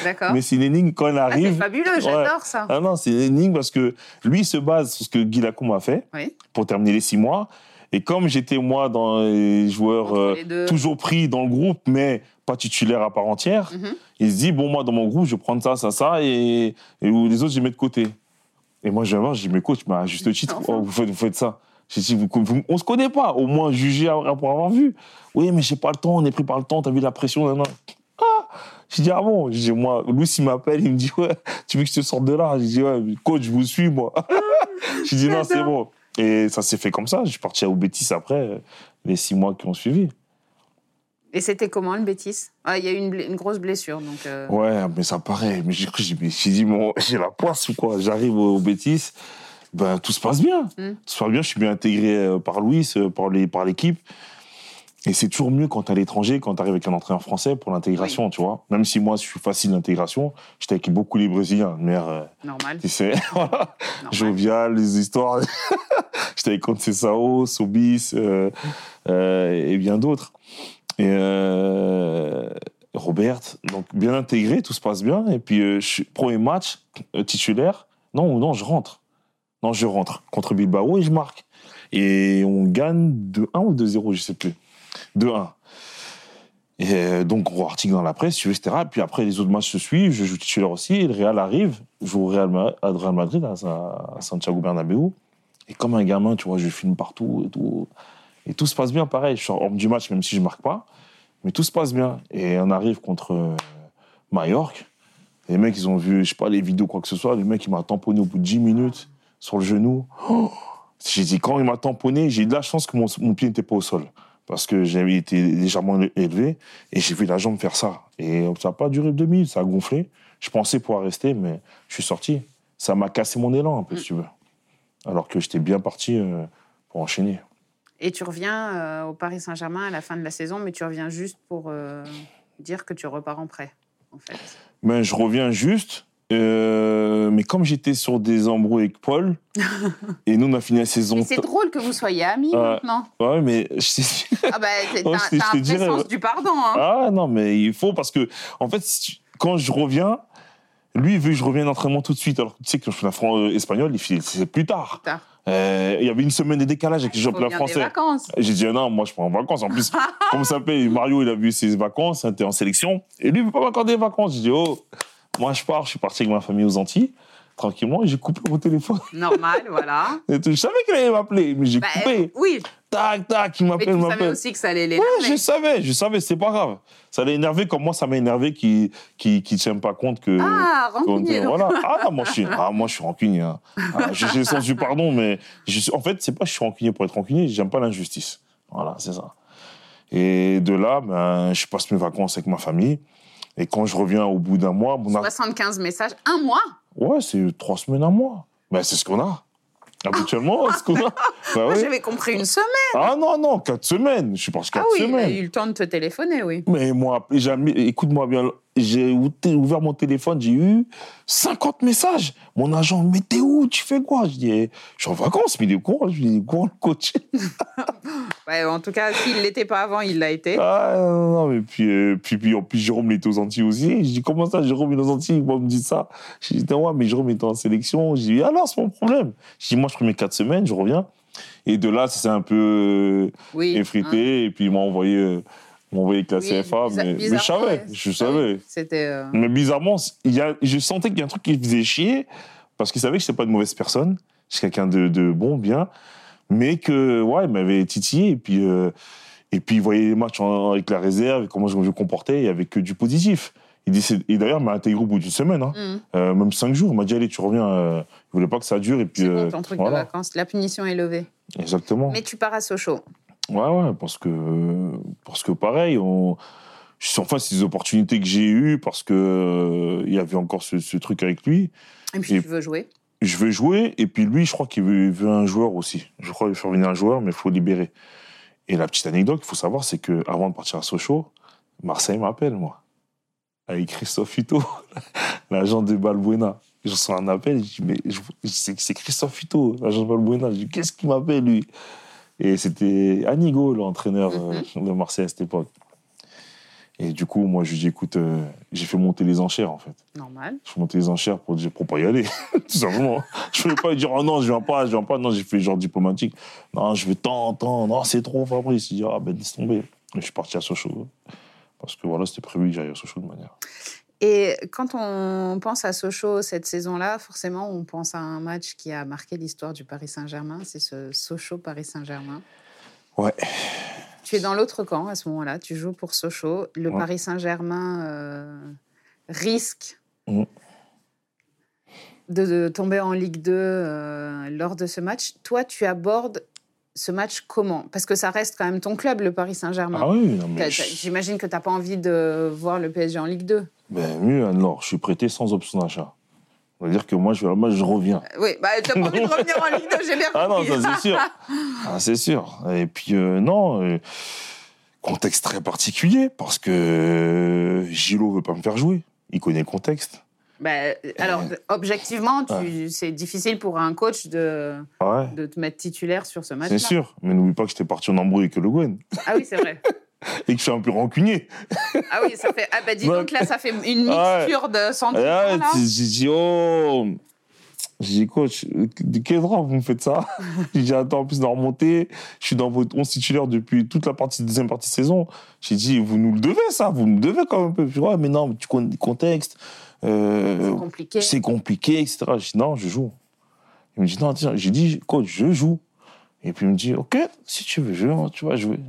Speaker 2: D'accord. Mais c'est une énigme quand il ah, arrive. c'est
Speaker 1: fabuleux, j'adore ça.
Speaker 2: Ah non, c'est une énigme parce que lui se base sur ce que Guy Lacombe a fait pour terminer les six mois. Et comme j'étais moi dans les joueurs euh, toujours pris dans le groupe, mais pas titulaire à part entière, mhm. il se dit bon moi dans mon groupe je vais prendre ça, ça, ça et, et les autres je les mets de côté. Et moi je vais voir, je dis mais coach, à juste titre, oh, vous, faites, vous faites ça. J'ai dit, on se connaît pas, au moins juger pour avoir vu. Oui, mais j'ai pas le temps, on est pris par le temps, t'as vu la pression, non, Ah J'ai dit, ah bon? J'ai dit, moi, Louis, il m'appelle, il me dit, ouais, tu veux que je te sorte de là? J'ai dit, ouais, coach, je vous suis, moi. J'ai dit, non, c'est bon. Et ça s'est fait comme ça. Je suis parti au Bétis après, les six mois qui ont suivi.
Speaker 1: Et c'était comment le Bétis ah, Il y a eu une, grosse blessure. Donc euh.
Speaker 2: Ouais, mais ça paraît. Mais j'ai dit, j'ai la poisse ou quoi? J'arrive au, au ben, tout se passe bien. Mm. Tout se passe bien, je suis bien intégré euh, par Louis, euh, par les par l'équipe. Et c'est toujours mieux quand tu es à l'étranger, quand tu arrives avec un entraîneur français pour l'intégration, tu vois. Même si moi, je suis facile d'intégration, j'étais avec beaucoup les Brésiliens. Mère, euh,
Speaker 1: Normal.
Speaker 2: Tu sais, Jovial, les histoires. j'étais avec Sao, Sobis et bien d'autres. Et Robert, donc bien intégré, tout se passe bien. Et puis, premier match titulaire, non, non, je rentre. Non, je rentre contre Bilbao et je marque. Et on gagne de 1 ou de 0, je sais plus. De 1. Et euh, donc, on article dans la presse, etc. Et puis après, les autres matchs se suivent. Je joue titulaire aussi. Et le Real arrive. Je joue au Real, Madrid, à, Santiago Bernabéu. Et comme un gamin, tu vois, je filme partout et tout. Et tout se passe bien, pareil. Je suis hors du match, même si je marque pas. Mais tout se passe bien. Et on arrive contre euh, Mallorca. Les mecs, ils ont vu, je sais pas, les vidéos, quoi que ce soit. Le mec, il m'a tamponné au bout de 10 minutes sur le genou. j'ai dit, quand il m'a tamponné, j'ai eu de la chance que mon, pied n'était pas au sol. Parce que j'avais été légèrement élevé et j'ai vu la jambe faire ça. Et ça n'a pas duré deux minutes, ça a gonflé. Je pensais pouvoir rester, mais je suis sorti. Ça m'a cassé mon élan un peu, si tu veux. Alors que j'étais bien parti euh, pour enchaîner.
Speaker 1: Et tu reviens euh, au Paris Saint-Germain à la fin de la saison, mais tu reviens juste pour euh, dire que tu repars en prêt, en fait.
Speaker 2: Mais je reviens juste euh, mais comme j'étais sur des embrouilles avec Paul, et nous on a fini la saison.
Speaker 1: C'est drôle que vous soyez amis maintenant.
Speaker 2: Ouais, mais
Speaker 1: ah bah, t'as un sens du pardon. Hein.
Speaker 2: Ah non, mais il faut parce que en fait, quand je reviens, lui il veut que je revienne d'entraînement tout de suite. Alors tu sais que je suis un espagnol, c'est plus tard. Euh, il y avait une semaine de décalage avec les championnats français. J'ai dit non, moi je prends en vacances. En plus, comme ça s'appelle Mario, il a vu ses vacances, il était en sélection, et lui il veut pas m'accorder des vacances. J'ai dit oh. Moi, je pars, je suis parti avec ma famille aux Antilles, tranquillement, et j'ai coupé mon téléphone.
Speaker 1: Normal, voilà.
Speaker 2: je savais qu'il allait m'appeler, mais j'ai bah, coupé.
Speaker 1: Oui.
Speaker 2: Tac, tac, il m'appelle,
Speaker 1: m'appelle.
Speaker 2: Tu savais
Speaker 1: aussi que ça allait l'énerver.
Speaker 2: Ouais, je savais, je savais, c'est pas grave. Ça allait énerver comme moi, ça m'a énervé qui qui qui tiennent pas compte que.
Speaker 1: Ah, rancunier.
Speaker 2: voilà. Ah, moi je suis, ah, moi je suis rancunier. Hein. Ah, j'ai le sens du pardon, mais je, en fait, c'est pas que je suis rancunier pour être rancunier, j'aime pas l'injustice. Voilà, c'est ça. Et de là, ben, je passe mes vacances avec ma famille. Et quand je reviens au bout d'un mois...
Speaker 1: 75 messages, un mois?
Speaker 2: Ouais, c'est trois semaines, un mois. Ben, c'est ce qu'on a. Habituellement, c'est ce qu'on a.
Speaker 1: Ben, J'avais compris une semaine.
Speaker 2: Ah non, non, quatre semaines. Je pense quatre semaines. Ah
Speaker 1: oui, il a eu le temps de te téléphoner, oui.
Speaker 2: Mais moi, écoute-moi bien, j'ai ouvert mon téléphone, j'ai eu 50 messages. Mon agent, mais t'es où? Tu fais quoi? Je dis, eh, je suis en vacances, mais il est courant. Je dis, courant le coach.
Speaker 1: ouais, en tout cas, s'il ne l'était pas avant, il l'a été.
Speaker 2: Ah non, non, mais puis, euh, puis, puis, en plus, Jérôme était aux Antilles aussi. Je dis, comment ça, Jérôme est aux Antilles? Moi, me dit ça. Je dis, ouais, mais Jérôme était en sélection. Je dis, alors, c'est mon problème. Je dis, moi, je prends mes 4 semaines, je reviens. Et de là, ça s'est un peu euh, effrité. Hein. Et puis, il m'a envoyé. Euh, m'envoyer avec la CFA, mais, je savais, je savais. Euh, mais bizarrement, il y a, je sentais qu'il y a un truc qui faisait chier, parce qu'il savait que je n'étais pas de mauvaise personne, je suis quelqu'un de, de, bon, bien, mais que, ouais, il m'avait titillé, et puis, euh, et puis il voyait les matchs avec la réserve, comment je me comportais, il n'y avait que du positif. Il dit, et d'ailleurs, il m'a intégré au bout d'une semaine, hein. mm. même cinq jours. Il m'a dit, allez, tu reviens. il voulait pas que ça dure. Et puis,
Speaker 1: bon, ton truc de vacances? La punition est levée.
Speaker 2: Exactement.
Speaker 1: Mais tu pars à Sochaux.
Speaker 2: Ouais, ouais, parce que, parce que pareil, on, enfin, des opportunités que j'ai eues parce que il y avait encore ce, truc avec lui.
Speaker 1: Et puis, tu veux jouer
Speaker 2: Je veux jouer, et puis lui, je crois qu'il veut, un joueur aussi. Je crois qu'il veut faire venir un joueur, mais il faut libérer. Et la petite anecdote qu'il faut savoir, c'est qu'avant de partir à Sochaux, Marseille m'appelle, moi. Avec Christophe Hutto, l'agent de Balbuena. Je reçois un appel, je dis, mais c'est Christophe Hutto, l'agent de Balbuena. Je dis, qu'est-ce qu'il m'appelle, lui? Et c'était Anigo, l'entraîneur euh, mhm. de Marseille à cette époque. Et du coup, moi, je lui dis, écoute, euh, j'ai fait monter les enchères, en fait.
Speaker 1: Normal.
Speaker 2: Je fais monter les enchères pour dire, pour pas y aller, tout simplement. je ne voulais pas lui dire, oh non, je viens pas, je viens pas. Non, j'ai fait genre diplomatique. Non, je veux tant, tant. Non, c'est trop, Fabrice. Il dit, ah ben, laisse tomber. Et je suis parti à Sochaux. Parce que voilà, c'était prévu que j'aille à Sochaux de manière.
Speaker 1: Et quand on pense à Sochaux cette saison-là, forcément, on pense à un match qui a marqué l'histoire du Paris Saint-Germain. C'est ce Sochaux-Paris Saint-Germain.
Speaker 2: Ouais.
Speaker 1: Tu es dans l'autre camp à ce moment-là. Tu joues pour Sochaux. Le Paris Saint-Germain euh, risque mm. de, tomber en Ligue 2 euh, lors de ce match. Toi, tu abordes ce match comment? Parce que ça reste quand même ton club, le Paris Saint-Germain.
Speaker 2: Ah oui,
Speaker 1: J'imagine que tu n'as pas envie de voir le PSG en Ligue 2.
Speaker 2: Ben mieux, alors, je suis prêté sans option d'achat. On va dire que moi, je, je reviens.
Speaker 1: Euh, oui, bah, tu n'as pas envie de revenir en Ligue 2, j'ai bien
Speaker 2: Ah non, ça c'est sûr. ah, c'est sûr. Et puis, euh, non, euh, contexte très particulier, parce que Gilo ne veut pas me faire jouer. Il connaît le contexte.
Speaker 1: Bah, alors, objectivement, c'est difficile pour un coach de, de te mettre titulaire sur ce match.
Speaker 2: C'est sûr, mais n'oublie pas que j'étais parti en embrouille avec Le Gwen.
Speaker 1: Ah oui, c'est vrai.
Speaker 2: et que je suis un peu rancunier.
Speaker 1: Ah oui, ça fait. Ah bah dis donc, là, ça fait une mixture de sentiments.
Speaker 2: j'ai dit, oh. J'ai dit, coach, de quel droit vous me faites ça? J'ai dit, attends, en plus de remonter, je suis dans votre 11 titulaire depuis toute la partie, deuxième partie de saison. J'ai dit, vous nous le devez, ça, vous me devez quand même un peu. Je dis, mais non, tu connais le contexte.
Speaker 1: Euh, c'est compliqué.
Speaker 2: C'est compliqué, etc. J'ai dit, non, je joue. Il me dit, non, tiens, j'ai dit, coach, je joue. Et puis il me dit, OK, si tu veux jouer, tu vas jouer.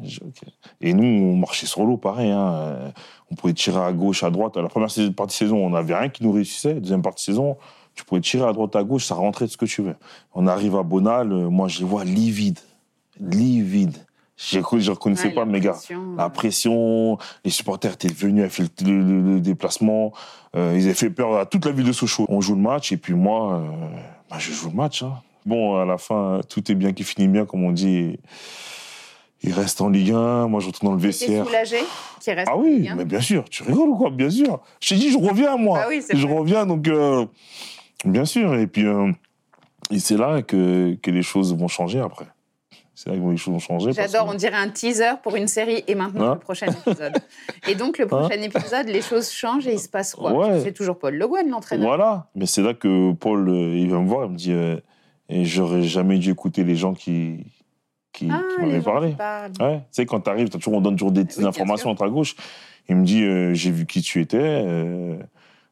Speaker 2: Et nous, on marchait sur l'eau, pareil. Hein. On pouvait tirer à gauche, à droite. À la première partie de saison, on n'avait rien qui nous réussissait. Deuxième partie de saison, tu pouvais tirer à droite, à gauche, ça rentrait de ce que tu veux. On arrive à Bonal, euh, moi je les vois livides. Livides. Je ne reconnaissais pas mes gars. La pression, les supporters étaient venus, à faire le, déplacement. Euh, ils avaient fait peur à toute la ville de Sochaux. On joue le match et puis moi, euh, bah, je joue le match. Hein. Bon, à la fin, tout est bien qui finit bien, comme on dit. Il reste en Ligue 1, moi je retourne dans le vestiaire.
Speaker 1: soulagé qu'il reste
Speaker 2: Ah oui, mais bien sûr, tu rigoles ou quoi? Bien sûr. Je t'ai dit, je reviens moi. Ah oui, je reviens, donc bien sûr. Et puis, euh, c'est là que, que les choses vont changer après. C'est là que les choses vont changer.
Speaker 1: J'adore, on dirait un teaser pour une série et maintenant hein le prochain épisode. et donc, le prochain hein épisode, les choses changent et il se passe quoi? C'est toujours Paul Le Guen, l'entraîneur.
Speaker 2: Voilà, mais c'est là que Paul, euh, il va me voir, il me dit et j'aurais jamais dû écouter les gens qui, qui, ah, m'avaient parlé. Ouais. Tu sais, quand tu arrives, on donne toujours des petites informations entre à gauche. Il me dit euh, J'ai vu qui tu étais.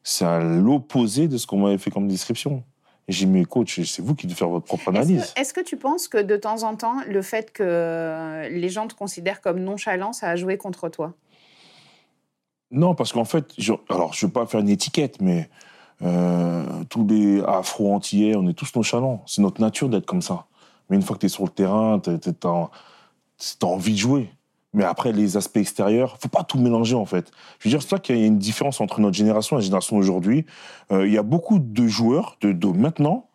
Speaker 2: C'est à l'opposé de ce qu'on m'avait fait comme description. Et j'ai dit Mais coach, c'est vous qui devez faire votre propre analyse.
Speaker 1: Est-ce que, tu penses que de temps en temps, le fait que les gens te considèrent comme nonchalant, ça a joué contre toi?
Speaker 2: Non, parce qu'en fait, je, alors je ne veux pas faire une étiquette, mais euh, tous les afro-antillais, on est tous nonchalants. C'est notre nature d'être comme ça. Mais une fois que tu es sur le terrain, tu as, envie de jouer. Mais après, les aspects extérieurs, faut pas tout mélanger en fait. Je veux dire, c'est ça qu'il y a une différence entre notre génération et la génération d'aujourd'hui. Euh, il y a beaucoup de joueurs de, de, maintenant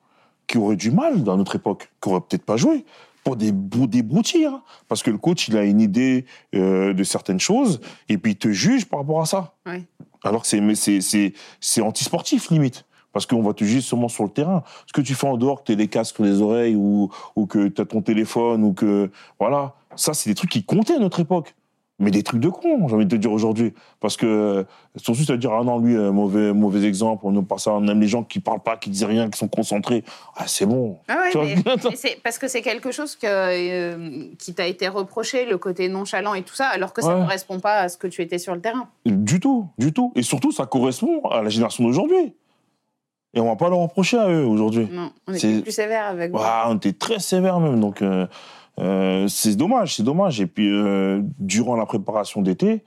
Speaker 2: qui auraient du mal dans notre époque, qui auraient peut-être pas joué pour des, des broutilles. Hein. Parce que le coach, il a une idée euh, de certaines choses et puis il te juge par rapport à ça.
Speaker 1: Ouais.
Speaker 2: Alors que c'est antisportif, limite. Parce qu'on va te juger seulement sur le terrain. Ce que tu fais en dehors, que tu as des casques sur les oreilles ou, ou que tu as ton téléphone ou que. Voilà. Ça, c'est des trucs qui comptaient à notre époque mais des trucs de con, j'ai envie de te dire aujourd'hui. Parce que, surtout, ça veut dire, ah non, lui, euh, mauvais, mauvais exemple, on pas ça, on aime les gens qui parlent pas, qui disent rien, qui sont concentrés. Ah, c'est bon.
Speaker 1: Ah ouais, mais, parce que c'est quelque chose que, euh, qui t'a été reproché, le côté nonchalant et tout ça, alors que ça ne correspond pas à ce que tu étais sur le terrain.
Speaker 2: Du tout, du tout. Et surtout, ça correspond à la génération d'aujourd'hui. Et on va pas leur reprocher à eux aujourd'hui.
Speaker 1: Non, on était plus sévère avec
Speaker 2: eux. on était très sévère même. Donc, euh, euh, c'est dommage, c'est dommage. Et puis, euh, durant la préparation d'été,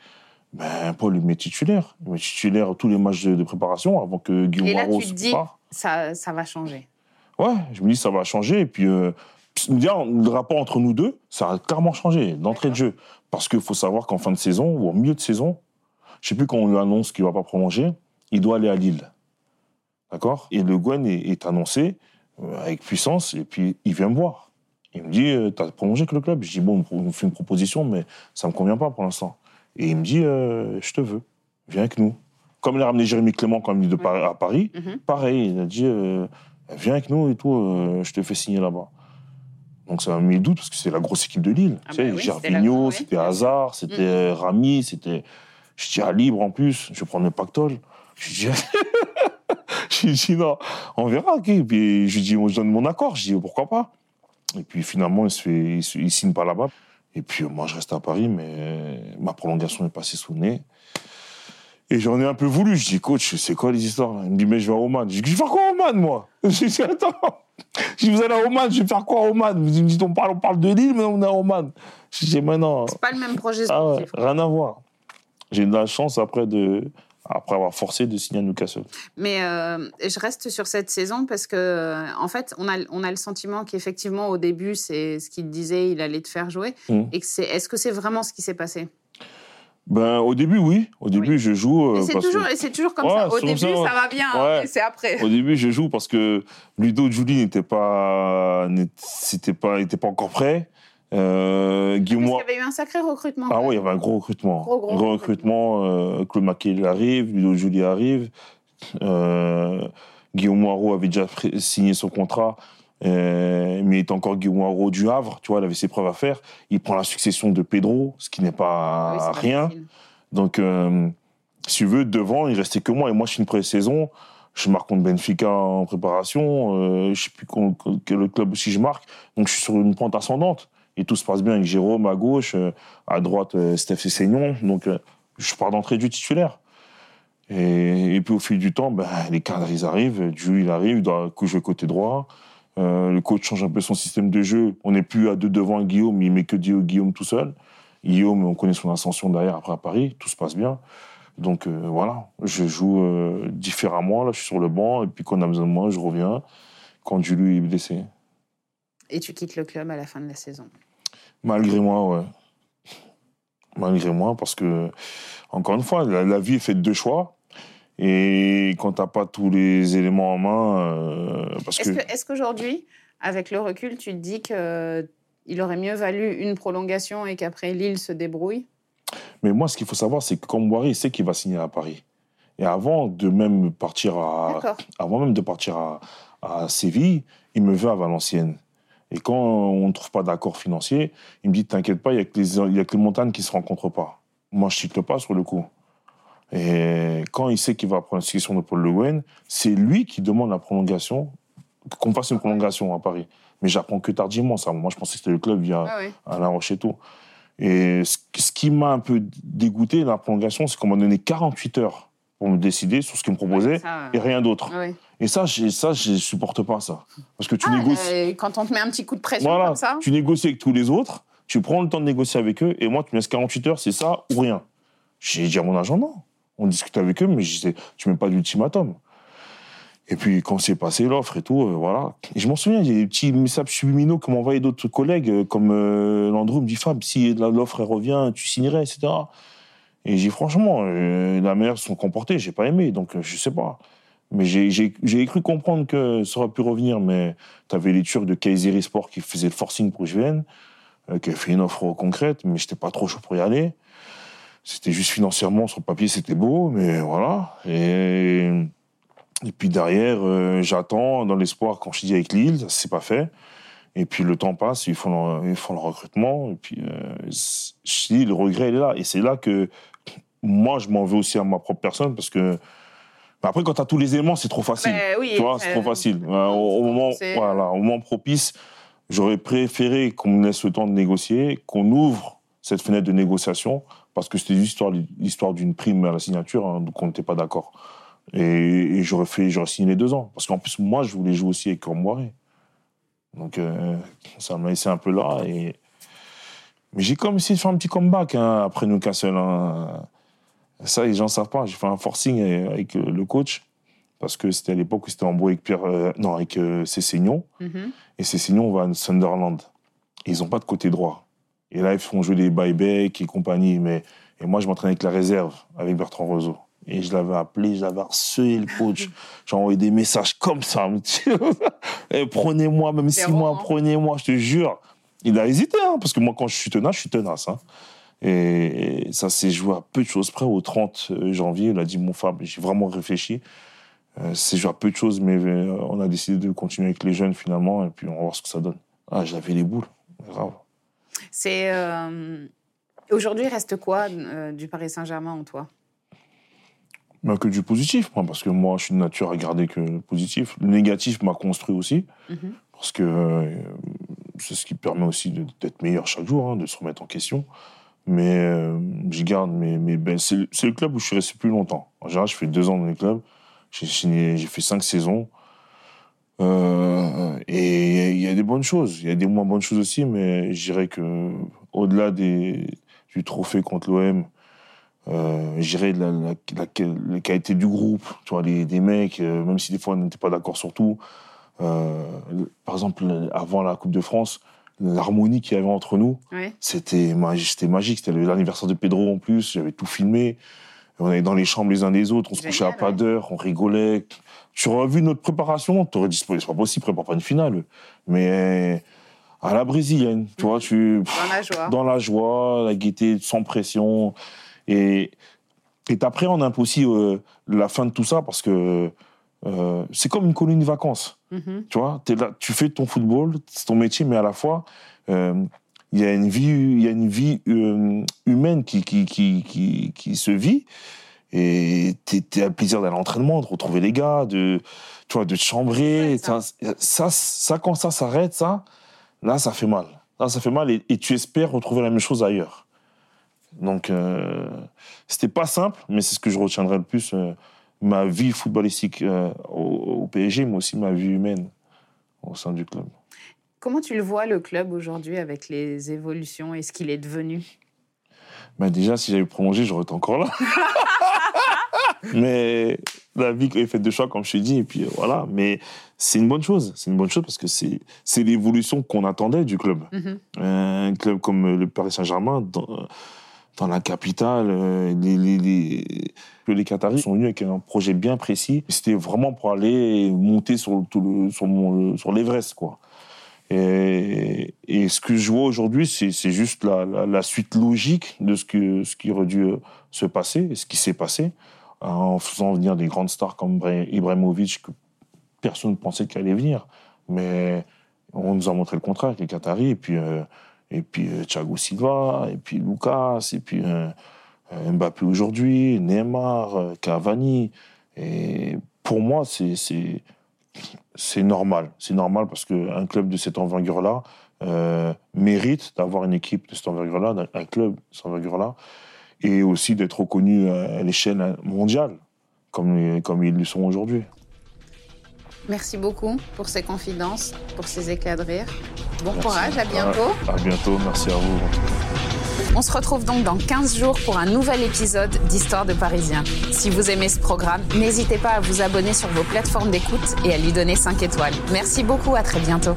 Speaker 2: Ben, Paul, il met titulaire. Il met titulaire tous les matchs de, préparation avant que Guillaume Et là, tu te dis,
Speaker 1: ça, ça va changer.
Speaker 2: Ouais, je me dis, ça va changer. Et puis, euh, le rapport entre nous deux, ça a clairement changé d'entrée de jeu. Parce qu'il faut savoir qu'en fin de saison, ou au milieu de saison, je sais plus quand on lui annonce qu'il va pas prolonger, il doit aller à Lille. D'accord? Et Le Guen est, annoncé avec puissance, et puis il vient me voir. Il me dit, euh, tu as prolongé avec le club? Je dis, bon, on me fait une proposition, mais ça me convient pas pour l'instant. Et il me dit, euh, je te veux, viens avec nous. Comme il a ramené Jérémy Clément quand il est de à Paris, mhm. pareil, il a dit, viens avec nous et tout, je te fais signer là-bas. Donc ça m'a mis le doute parce que c'est la grosse équipe de Lille. Ah tu sais, bah Gervinho, c'était Hazard, c'était mhm. Rami, c'était. Je dis à Libre en plus, je prends le pactole. Je dis, je dis non, on verra. Et puis je dis, je donne mon accord. Je dis pourquoi pas? Et puis finalement, il se fait, il, signe pas là-bas. Et puis moi, je reste à Paris, mais ma prolongation est passée sous le nez. Et j'en ai un peu voulu. Je dis, coach, c'est quoi les histoires Il me dit, mais je vais à Oman. Je dis, je vais faire quoi à Oman, moi? Je dis, attends. Je dis, vous allez à Oman, je vais faire quoi à Oman? Vous me dites, on parle, on parle de l'île, mais on est à Oman. Je dis, mais non.
Speaker 1: C'est pas le même projet ah sportif.
Speaker 2: rien à voir. J'ai eu de la chance après de, après avoir forcé de signer à Newcastle.
Speaker 1: Mais euh, je reste sur cette saison parce que, en fait, on a, on a le sentiment qu'effectivement, au début, c'est ce qu'il disait, il allait te faire jouer. Mmh. Et que c'est, est-ce que c'est vraiment ce qui s'est passé?
Speaker 2: Ben, au début, oui. Au début, je joue.
Speaker 1: Euh, c'est toujours, c'est toujours comme ça. Au début, ça, va bien, c'est après.
Speaker 2: Au début, je joue parce que Ludo Julie n'était pas, n'était pas, pas encore prêt.
Speaker 1: Euh, Guillaume Parce qu'il y avait eu un sacré recrutement.
Speaker 2: Ah oui, il y avait un gros recrutement. Gros, gros, recrutement. Euh, Claude Maquet arrive, Ludo Julie arrive. Euh, Guillaume Moirot avait déjà signé son contrat, euh, mais il est encore Guillaume Moirot du Havre, tu vois, il avait ses preuves à faire. Il prend la succession de Pedro, ce qui n'est pas rien. Donc, si tu veux, devant, il restait que moi. Et moi, je suis une pré-saison. Je marque contre Benfica en préparation. Euh, je sais plus quel club aussi je marque. Donc, je suis sur une pente ascendante et tout se passe bien avec Jérôme à gauche, euh, à droite euh, Steph et Seignon. Donc euh, je pars d'entrée du titulaire. Et, puis au fil du temps, ben, les cadres ils arrivent, Jules il arrive, il doit jouer côté droit. le coach change un peu son système de jeu. On n'est plus à deux devant Guillaume, il met que Guillaume tout seul. Guillaume, on connaît son ascension derrière après à Paris, tout se passe bien. Donc voilà, je joue différemment. Là, je suis sur le banc, et puis quand on a besoin de moi, je reviens. Quand Jules est blessé.
Speaker 1: Et tu quittes le club à la fin de la saison
Speaker 2: Malgré moi, ouais. Malgré moi, parce que, encore une fois, la, vie est faite de choix. Et quand tu n'as pas tous les éléments en main. Euh,
Speaker 1: parce est-ce, que... est-ce qu'aujourd'hui, avec le recul, tu te dis qu'il aurait mieux valu une prolongation et qu'après Lille se débrouille?
Speaker 2: Mais moi, ce qu'il faut savoir, c'est que Comboiré sait qu'il va signer à Paris. Et avant de même partir à, avant même de partir à, à Séville, il me veut à Valenciennes. Et quand on ne trouve pas d'accord financier, il me dit T'inquiète pas, il n'y a, que les, a que les montagnes qui ne se rencontrent pas. Moi, je ne pas sur le coup. Et quand il sait qu'il va prendre la question de Paul Le Guen, c'est lui qui demande la prolongation, qu'on fasse une prolongation à Paris. Mais j'apprends que tardivement ça. Moi, je pensais que c'était le club via ah La Roche et tout. Et ce, qui m'a un peu dégoûté, la prolongation, c'est qu'on m'a donné 48 heures pour me décider sur ce qu'il me proposait et rien d'autre. Et ça, ça, je supporte pas ça. Parce que tu ah, négocies.
Speaker 1: Euh, quand on te met un petit coup de pression comme ça.
Speaker 2: Tu négocies avec tous les autres, tu prends le temps de négocier avec eux, et moi, tu me laisses 48 heures, c'est ça ou rien. J'ai dit à mon agent, non. On discute avec eux, mais je tu mets pas d'ultimatum. Et puis, quand c'est passé l'offre et tout, euh, voilà. Et je m'en souviens, il y a des petits messages subliminaux que envoyé d'autres collègues, euh, comme euh, Landreau me dit Fab, si l'offre revient, tu signerais, etc. Et j'ai franchement, la manière se sont comportés, j'ai pas aimé, donc je sais pas. Mais j'ai cru comprendre que ça aurait pu revenir, mais tu avais les Turcs de Kayseri Sport qui faisaient le forcing pour que je vienne, euh, qui avaient fait une offre concrète, mais j'étais pas trop chaud pour y aller. C'était juste financièrement, sur le papier, c'était beau, mais voilà. Et, et puis derrière, euh, j'attends dans l'espoir, quand je dis avec Lille, ça s'est pas fait. Et puis le temps passe, ils font le, ils font le recrutement, et puis euh, je dis, le regret, est là. Et c'est là que moi, je m'en veux aussi à ma propre personne, parce que après, quand tu as tous les éléments, c'est trop facile. Ben tu vois, c'est trop facile. Euh, au, moment, voilà, au moment propice, j'aurais préféré qu'on me laisse le temps de négocier, qu'on ouvre cette fenêtre de négociation, parce que c'était l'histoire, l'histoire d'une prime à la signature, hein, donc on n'était pas d'accord. Et, j'aurais fait, j'aurais signé les deux ans, parce qu'en plus moi, je voulais jouer aussi avec Cormoiré. Donc euh, ça m'a laissé un peu là. Et... Mais j'ai quand même essayé de faire un petit comeback hein, après Newcastle. Hein. Ça, les gens ne savent pas. J'ai fait un forcing avec le coach parce que c'était à l'époque où c'était en avec Pierre, non, avec euh, Cessignon. Mm-hmm. Et Cessignon va à Sunderland. ils n'ont pas de côté droit. Et là, ils font jouer les buyback et compagnie. Mais, et moi, je m'entraînais avec la réserve, avec Bertrand Roseau. Et je l'avais appelé, je l'avais harcelé, le coach. J'ai envoyé des messages comme ça. Eh, prenez-moi, même six mois, hein. prenez-moi, je te jure. Il a hésité, hein, parce que moi, quand je suis tenace, je suis tenace. Hein. Et, ça s'est joué à peu de choses près. Au 30 euh, janvier, il a dit, mon Fab, j'ai vraiment réfléchi. Euh, c'est joué à peu de choses, mais euh, on a décidé de continuer avec les jeunes finalement, et puis on va voir ce que ça donne. Ah, j'avais les boules, grave.
Speaker 1: C'est. Aujourd'hui, reste quoi du Paris Saint-Germain en toi?
Speaker 2: Bah, que du positif, parce que moi, je suis de nature à garder que le positif. Le négatif m'a construit aussi, mhm. parce que c'est ce qui permet aussi d'être meilleur chaque jour, hein, de se remettre en question. Mais euh, j'y garde mes, mes c'est le club où je suis resté plus longtemps. En général, je fais deux ans dans les clubs. J'ai fait cinq saisons. Euh, et il y a des bonnes choses. Il y a des moins bonnes choses aussi, mais je dirais que au-delà du trophée contre l'OM, euh, gérer la, la, qualité du groupe, tu vois, des mecs, euh, même si des fois on n'était pas d'accord sur tout. Par exemple, avant la Coupe de France, l'harmonie qu'il y avait entre nous, c'était c'était magique. C'était l'anniversaire de Pedro en plus, j'avais tout filmé. On allait dans les chambres les uns des autres, on se couchait à pas d'heure, on rigolait. Tu aurais vu notre préparation, tu aurais dit, c'est pas possible, prépare pas une finale. Mais à la brésilienne, tu vois, tu.
Speaker 1: Dans la joie.
Speaker 2: Dans la joie, la gaieté, sans pression. Et après, on un peu aussi euh, la fin de tout ça parce que euh, c'est comme une colonie de vacances. Mm-hmm. Tu vois, es là, tu fais ton football, c'est ton métier, mais à la fois, euh, il y a une vie, y a une vie humaine qui, qui, qui, qui, se vit. Et tu as le plaisir d'aller à l'entraînement, de retrouver les gars, de, tu vois, de te chambrer. ça. Ça, ça, quand ça s'arrête, ça, là, ça fait mal. Là, ça fait mal et tu espères retrouver la même chose ailleurs. Donc, euh, c'était pas simple, mais c'est ce que je retiendrai le plus. Euh, ma vie footballistique euh, au, PSG, mais aussi ma vie humaine au sein du club.
Speaker 1: Comment tu le vois, le club, aujourd'hui, avec les évolutions et ce qu'il est devenu?
Speaker 2: Bah Déjà, si j'avais prolongé, j'aurais été encore là. mais la vie est faite de choix, comme je t'ai dit, et puis voilà. Mais c'est une bonne chose. C'est une bonne chose parce que c'est l'évolution qu'on attendait du club. Mm-hmm. Un club comme le Paris Saint-Germain, dans la capitale. Euh, les, les, Qataris sont venus avec un projet bien précis. C'était vraiment pour aller monter sur, le, sur, sur l'Everest, quoi. Et, ce que je vois aujourd'hui, c'est, c'est juste la, suite logique de ce, que, ce qui aurait dû se passer ce qui s'est passé en faisant venir des grandes stars comme Ibrahimovic que personne ne pensait qu'elle allait venir. Mais on nous a montré le contraire les Qataris. Et puis, euh, et puis euh, Thiago Silva, et puis Lucas, et puis euh, euh, Mbappé aujourd'hui, Neymar, Cavani. Et pour moi, c'est normal. C'est normal parce qu'un club de cette envergure-là mérite d'avoir une équipe de cette envergure-là, un club de cette envergure-là, et aussi d'être reconnu à l'échelle mondiale, comme, comme ils le sont aujourd'hui.
Speaker 1: Merci beaucoup pour ces confidences, pour ces éclats de rire. Bon courage, à bientôt.
Speaker 2: À, bientôt, merci à vous.
Speaker 1: On se retrouve donc dans 15 jours pour un nouvel épisode d'Histoire de Parisien. Si vous aimez ce programme, n'hésitez pas à vous abonner sur vos plateformes d'écoute et à lui donner 5 étoiles. Merci beaucoup, à très bientôt.